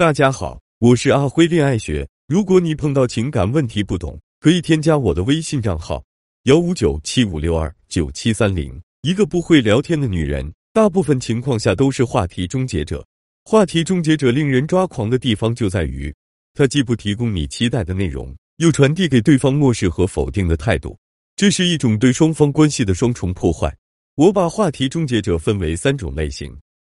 大家好，我是阿辉恋爱学。如果你碰到情感问题不懂，可以添加我的微信账号幺五九七五六二九七三零。一个不会聊天的女人，大部分情况下都是话题终结者。话题终结者令人抓狂的地方就在于，她既不提供你期待的内容，又传递给对方漠视和否定的态度。这是一种对双方关系的双重破坏。我把话题终结者分为三种类型，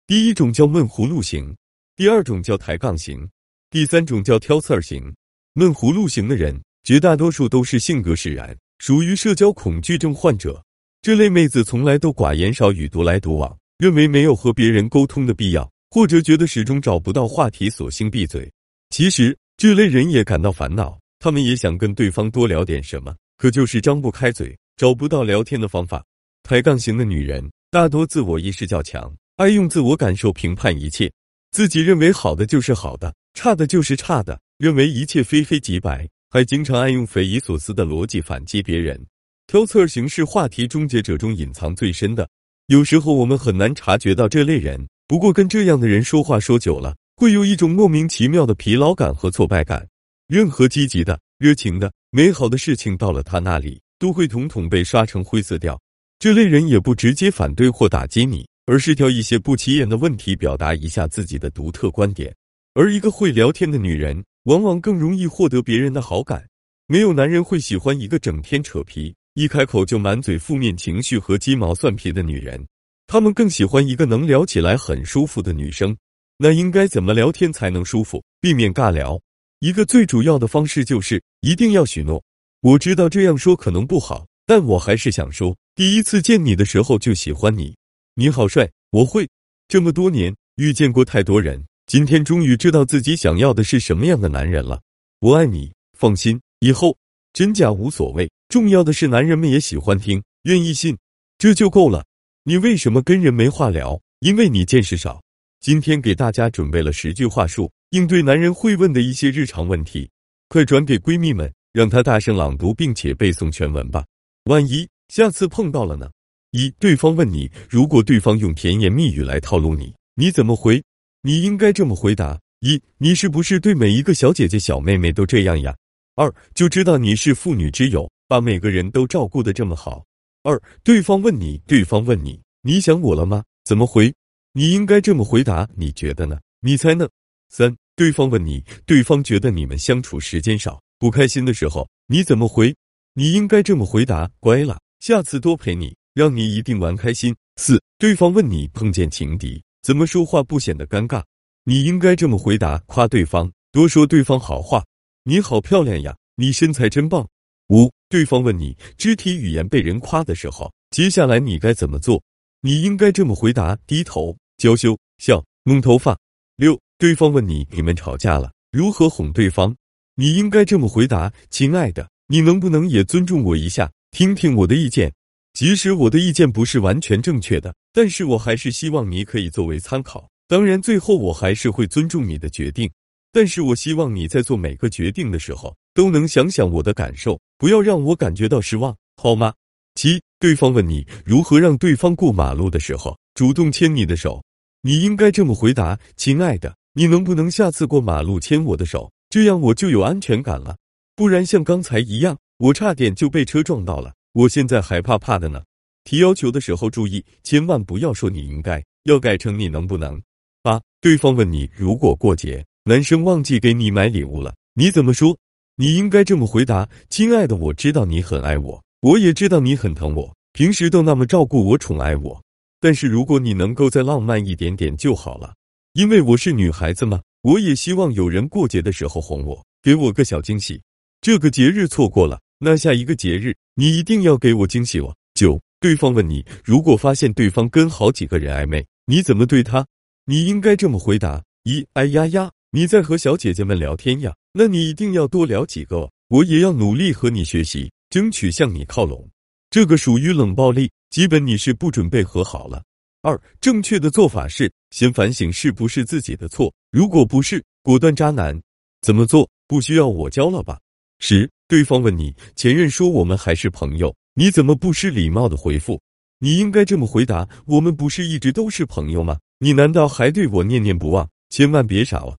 第一种叫闷葫芦型。第二种叫抬杠型，第三种叫挑刺儿型。闷葫芦型的人，绝大多数都是性格使然，属于社交恐惧症患者。这类妹子从来都寡言少语，独来独往，认为没有和别人沟通的必要，或者觉得始终找不到话题，索性闭嘴。其实这类人也感到烦恼，他们也想跟对方多聊点什么，可就是张不开嘴，找不到聊天的方法。抬杠型的女人大多自我意识较强，爱用自我感受评判一切。自己认为好的就是好的，差的就是差的，认为一切非黑即白，还经常爱用匪夷所思的逻辑反击别人。挑刺儿型是话题终结者中隐藏最深的，有时候我们很难察觉到这类人。不过跟这样的人说话说久了，会有一种莫名其妙的疲劳感和挫败感。任何积极的、热情的、美好的事情到了他那里，都会统统被刷成灰色调。这类人也不直接反对或打击你。而是挑一些不起眼的问题表达一下自己的独特观点，而一个会聊天的女人，往往更容易获得别人的好感。没有男人会喜欢一个整天扯皮、一开口就满嘴负面情绪和鸡毛蒜皮的女人，他们更喜欢一个能聊起来很舒服的女生。那应该怎么聊天才能舒服，避免尬聊？一个最主要的方式就是一定要许诺。我知道这样说可能不好，但我还是想说，第一次见你的时候就喜欢你。你好帅，我会这么多年遇见过太多人，今天终于知道自己想要的是什么样的男人了。我爱你，放心，以后真假无所谓，重要的是男人们也喜欢听，愿意信，这就够了。你为什么跟人没话聊？因为你见识少。今天给大家准备了十句话术，应对男人会问的一些日常问题，快转给闺蜜们，让她大声朗读并且背诵全文吧。万一下次碰到了呢？一，对方问你，如果对方用甜言蜜语来套路你，你怎么回？你应该这么回答：一，你是不是对每一个小姐姐、小妹妹都这样呀？二，就知道你是妇女之友，把每个人都照顾的这么好。二，对方问你，对方问你，你想我了吗？怎么回？你应该这么回答：你觉得呢？你猜呢？三，对方问你，对方觉得你们相处时间少，不开心的时候，你怎么回？你应该这么回答：乖了，下次多陪你。让你一定玩开心。四，对方问你碰见情敌怎么说话不显得尴尬，你应该这么回答：夸对方，多说对方好话。你好漂亮呀，你身材真棒。五，对方问你肢体语言被人夸的时候，接下来你该怎么做？你应该这么回答：低头、娇羞、笑、弄头发。六，对方问你你们吵架了，如何哄对方？你应该这么回答：亲爱的，你能不能也尊重我一下，听听我的意见？即使我的意见不是完全正确的，但是我还是希望你可以作为参考。当然，最后我还是会尊重你的决定，但是我希望你在做每个决定的时候都能想想我的感受，不要让我感觉到失望，好吗？七，对方问你如何让对方过马路的时候主动牵你的手，你应该这么回答：亲爱的，你能不能下次过马路牵我的手，这样我就有安全感了，不然像刚才一样，我差点就被车撞到了。我现在还怕怕的呢。提要求的时候注意，千万不要说你应该，要改成你能不能。八，对方问你，如果过节男生忘记给你买礼物了，你怎么说？你应该这么回答：亲爱的，我知道你很爱我，我也知道你很疼我，平时都那么照顾我、宠爱我。但是如果你能够再浪漫一点点就好了，因为我是女孩子嘛，我也希望有人过节的时候哄我，给我个小惊喜。这个节日错过了。那下一个节日，你一定要给我惊喜哦。九，对方问你，如果发现对方跟好几个人暧昧，你怎么对他？你应该这么回答：一，哎呀呀，你在和小姐姐们聊天呀？那你一定要多聊几个，我也要努力和你学习，争取向你靠拢。这个属于冷暴力，基本你是不准备和好了。二，正确的做法是先反省是不是自己的错，如果不是，果断渣男。怎么做？不需要我教了吧？十。对方问你，前任说我们还是朋友，你怎么不失礼貌的回复？你应该这么回答：我们不是一直都是朋友吗？你难道还对我念念不忘？千万别傻了，